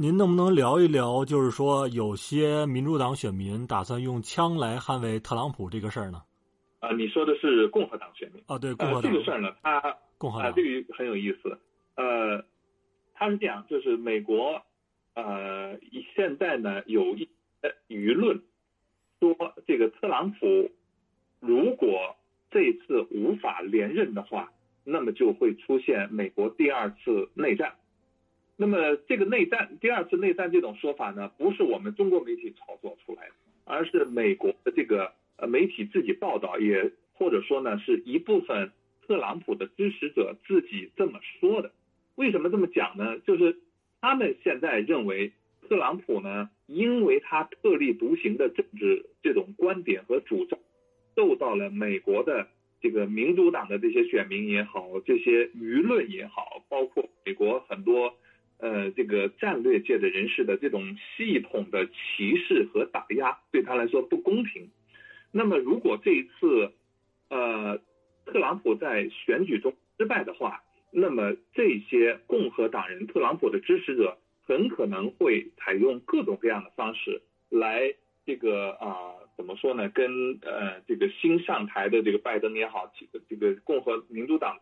您能不能聊一聊，就是说有些民主党选民打算用枪来捍卫特朗普这个事儿呢？啊，你说的是共和党选民啊？对，共和党这个事儿呢，他共和党这个很有意思。呃，他是这样，就是美国呃现在呢有一舆论说，这个特朗普如果这次无法连任的话，那么就会出现美国第二次内战。那么这个内战，第二次内战这种说法呢，不是我们中国媒体炒作出来的，而是美国的这个呃媒体自己报道，也或者说呢是一部分特朗普的支持者自己这么说的。为什么这么讲呢？就是他们现在认为特朗普呢，因为他特立独行的政治这种观点和主张，受到了美国的这个民主党的这些选民也好，这些舆论也好，包括美国很多。呃，这个战略界的人士的这种系统的歧视和打压，对他来说不公平。那么，如果这一次，呃，特朗普在选举中失败的话，那么这些共和党人、特朗普的支持者很可能会采用各种各样的方式来这个啊，怎么说呢？跟呃这个新上台的这个拜登也好，这个这个共和民主党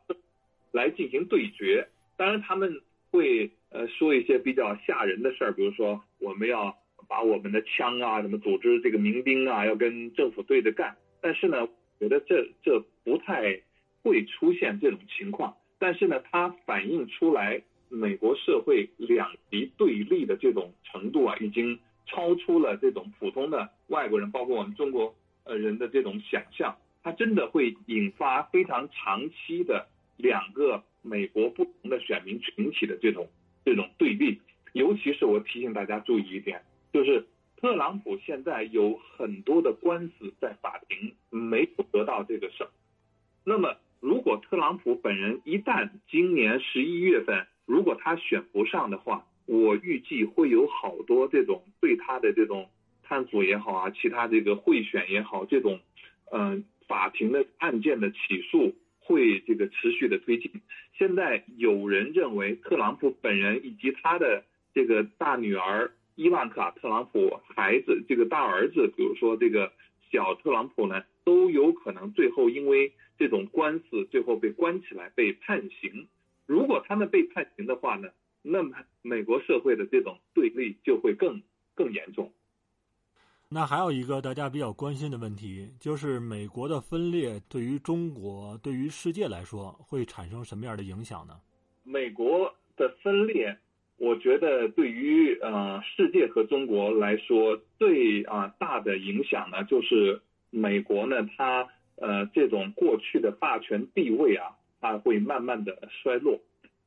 来进行对决。当然，他们。会呃说一些比较吓人的事儿，比如说我们要把我们的枪啊，什么组织这个民兵啊，要跟政府对着干。但是呢，觉得这这不太会出现这种情况。但是呢，它反映出来美国社会两极对立的这种程度啊，已经超出了这种普通的外国人，包括我们中国呃人的这种想象。它真的会引发非常长期的两个。美国不同的选民群体的这种这种对立，尤其是我提醒大家注意一点，就是特朗普现在有很多的官司在法庭没有得到这个胜。那么，如果特朗普本人一旦今年十一月份如果他选不上的话，我预计会有好多这种对他的这种探索也好啊，其他这个贿选也好，这种嗯法庭的案件的起诉。会这个持续的推进。现在有人认为，特朗普本人以及他的这个大女儿伊万卡·特朗普孩子这个大儿子，比如说这个小特朗普呢，都有可能最后因为这种官司最后被关起来被判刑。如果他们被判刑的话呢，那么美国社会的这种对立就会更更严重。那还有一个大家比较关心的问题，就是美国的分裂对于中国、对于世界来说会产生什么样的影响呢？美国的分裂，我觉得对于呃世界和中国来说最啊大的影响呢，就是美国呢它呃这种过去的霸权地位啊，它会慢慢的衰落。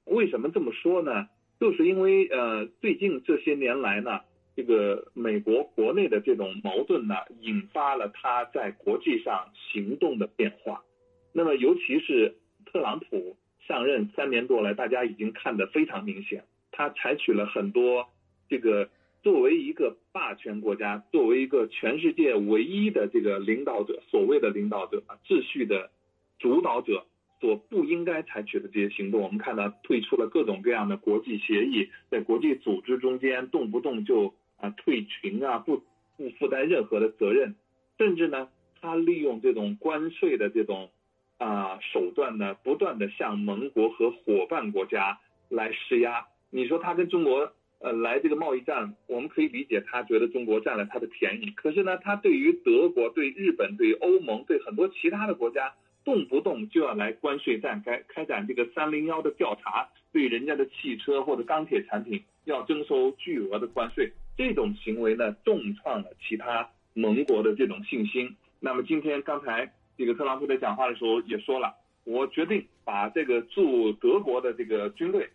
为什么这么说呢？就是因为呃最近这些年来呢。这个美国国内的这种矛盾呢，引发了他在国际上行动的变化。那么，尤其是特朗普上任三年多来，大家已经看得非常明显，他采取了很多这个作为一个霸权国家，作为一个全世界唯一的这个领导者，所谓的领导者啊，秩序的主导者所不应该采取的这些行动。我们看到退出了各种各样的国际协议，在国际组织中间动不动就。啊，退群啊，不不负担任何的责任，甚至呢，他利用这种关税的这种啊手段呢，不断的向盟国和伙伴国家来施压。你说他跟中国呃来这个贸易战，我们可以理解，他觉得中国占了他的便宜。可是呢，他对于德国、对日本、对欧盟、对很多其他的国家，动不动就要来关税战，开开展这个三零幺的调查，对人家的汽车或者钢铁产品要征收巨额的关税。这种行为呢，重创了其他盟国的这种信心。那么今天刚才这个特朗普在讲话的时候也说了，我决定把这个驻德国的这个军队，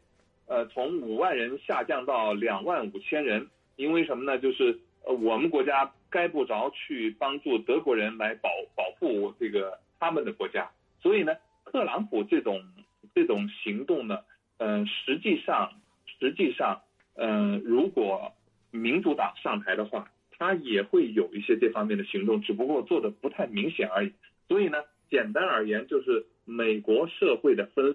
呃，从五万人下降到两万五千人。因为什么呢？就是呃，我们国家该不着去帮助德国人来保保护这个他们的国家。所以呢，特朗普这种这种行动呢，嗯，实际上实际上，嗯，如果民主党上台的话，他也会有一些这方面的行动，只不过做的不太明显而已。所以呢，简单而言，就是美国社会的分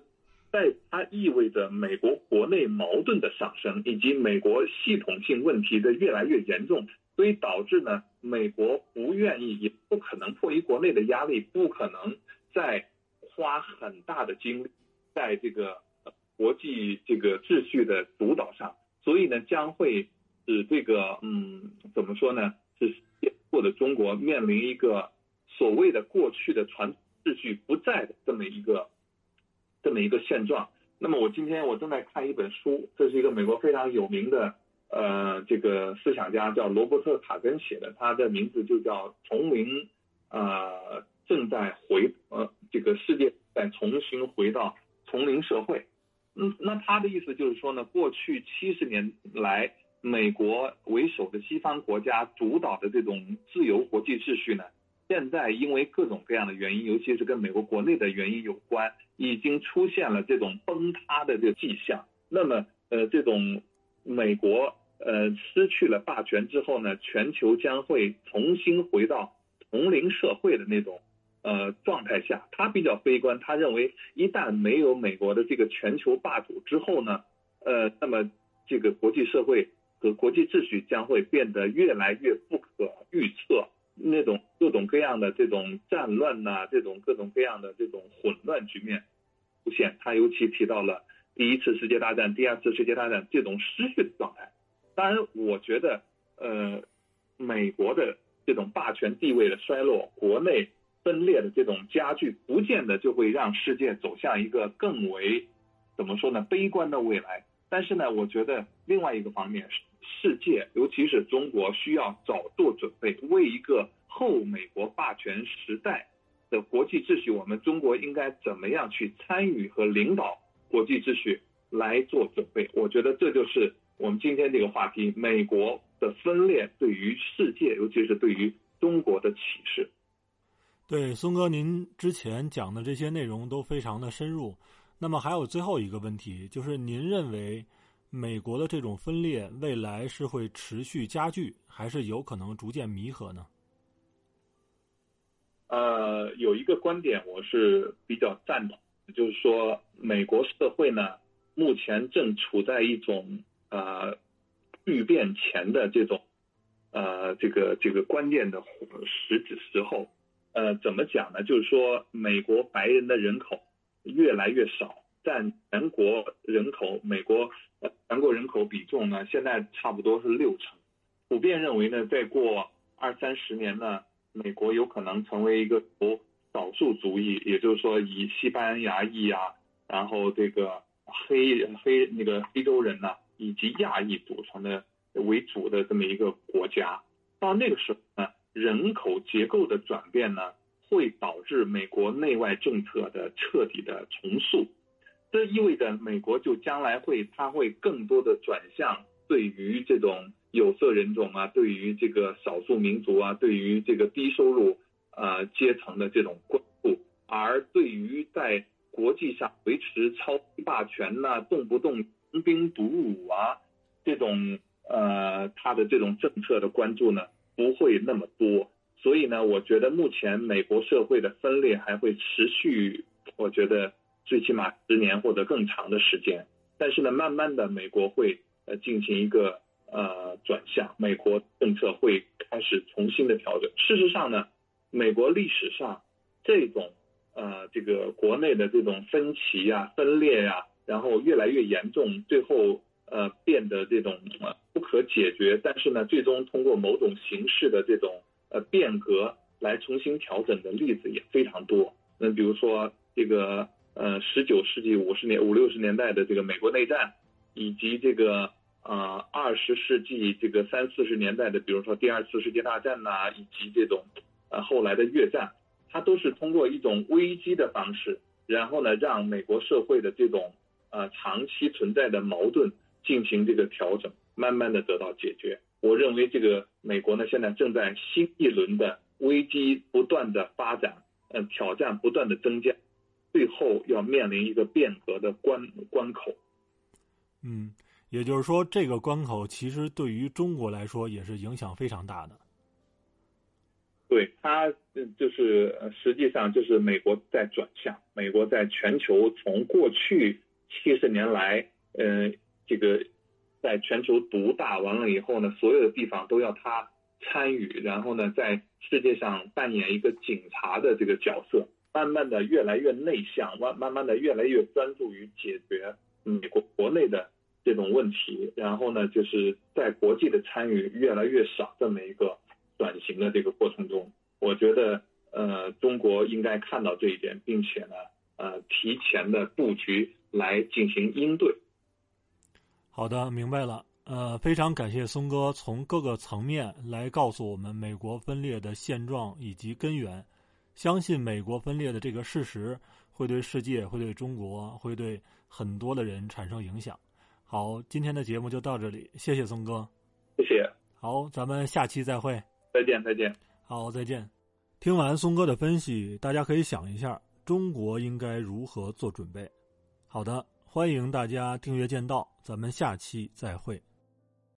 在它意味着美国国内矛盾的上升，以及美国系统性问题的越来越严重，所以导致呢，美国不愿意也不可能迫于国内的压力，不可能再花很大的精力在这个国际这个秩序的主导上，所以呢，将会使这个嗯，怎么说呢，是或者中国面临一个所谓的过去的传秩序不在的这么一个。这么一个现状。那么我今天我正在看一本书，这是一个美国非常有名的呃这个思想家叫罗伯特·卡根写的，他的名字就叫《丛林呃正在回呃这个世界在重新回到丛林社会》。嗯，那他的意思就是说呢，过去七十年来，美国为首的西方国家主导的这种自由国际秩序呢。现在因为各种各样的原因，尤其是跟美国国内的原因有关，已经出现了这种崩塌的这个迹象。那么，呃，这种美国呃失去了霸权之后呢，全球将会重新回到丛林社会的那种呃状态下。他比较悲观，他认为一旦没有美国的这个全球霸主之后呢，呃，那么这个国际社会和国际秩序将会变得越来越不可预测。那种各种各样的这种战乱呐，这种各种各样的这种混乱局面出现，他尤其提到了第一次世界大战、第二次世界大战这种失去的状态。当然，我觉得，呃，美国的这种霸权地位的衰落，国内分裂的这种加剧，不见得就会让世界走向一个更为怎么说呢悲观的未来。但是呢，我觉得另外一个方面。世界，尤其是中国，需要早做准备，为一个后美国霸权时代的国际秩序，我们中国应该怎么样去参与和领导国际秩序来做准备？我觉得这就是我们今天这个话题：美国的分裂对于世界，尤其是对于中国的启示。对，松哥，您之前讲的这些内容都非常的深入。那么还有最后一个问题，就是您认为？美国的这种分裂，未来是会持续加剧，还是有可能逐渐弥合呢？呃，有一个观点我是比较赞同，就是说，美国社会呢，目前正处在一种呃巨变前的这种呃这个这个关键的时时候。呃，怎么讲呢？就是说，美国白人的人口越来越少。占全国人口，美国呃全国人口比重呢，现在差不多是六成。普遍认为呢，再过二三十年呢，美国有可能成为一个由少数族裔，也就是说以西班牙裔啊，然后这个黑黑那个非洲人呢，以及亚裔组成的为主的这么一个国家。到那个时候呢，人口结构的转变呢，会导致美国内外政策的彻底的重塑。这意味着美国就将来会，它会更多的转向对于这种有色人种啊，对于这个少数民族啊，对于这个低收入呃阶层的这种关注，而对于在国际上维持超霸权呐，动不动穷兵黩武啊这种呃他的这种政策的关注呢，不会那么多。所以呢，我觉得目前美国社会的分裂还会持续，我觉得。最起码十年或者更长的时间，但是呢，慢慢的美国会呃进行一个呃转向，美国政策会开始重新的调整。事实上呢，美国历史上这种呃这个国内的这种分歧呀、分裂呀，然后越来越严重，最后呃变得这种呃不可解决，但是呢，最终通过某种形式的这种呃变革来重新调整的例子也非常多。那比如说这个。呃，十九世纪五十年五六十年代的这个美国内战，以及这个呃二十世纪这个三四十年代的，比如说第二次世界大战呐，以及这种呃后来的越战，它都是通过一种危机的方式，然后呢，让美国社会的这种呃长期存在的矛盾进行这个调整，慢慢的得到解决。我认为这个美国呢，现在正在新一轮的危机不断的发展，嗯，挑战不断的增加。最后要面临一个变革的关关口，嗯，也就是说，这个关口其实对于中国来说也是影响非常大的。对它，就是实际上就是美国在转向，美国在全球从过去七十年来，呃，这个在全球独大完了以后呢，所有的地方都要他参与，然后呢，在世界上扮演一个警察的这个角色，慢慢的越来越内向，慢慢慢的越来越专注于解决美国国内的这种问题，然后呢，就是在国际的参与越来越少，这么一个转型的这个过程中，我觉得呃，中国应该看到这一点，并且呢，呃，提前的布局来进行应对。好的，明白了。呃，非常感谢松哥从各个层面来告诉我们美国分裂的现状以及根源。相信美国分裂的这个事实会对世界、会对中国、会对很多的人产生影响。好，今天的节目就到这里，谢谢松哥。谢谢。好，咱们下期再会。再见，再见。好，再见。听完松哥的分析，大家可以想一下，中国应该如何做准备。好的，欢迎大家订阅剑道，咱们下期再会。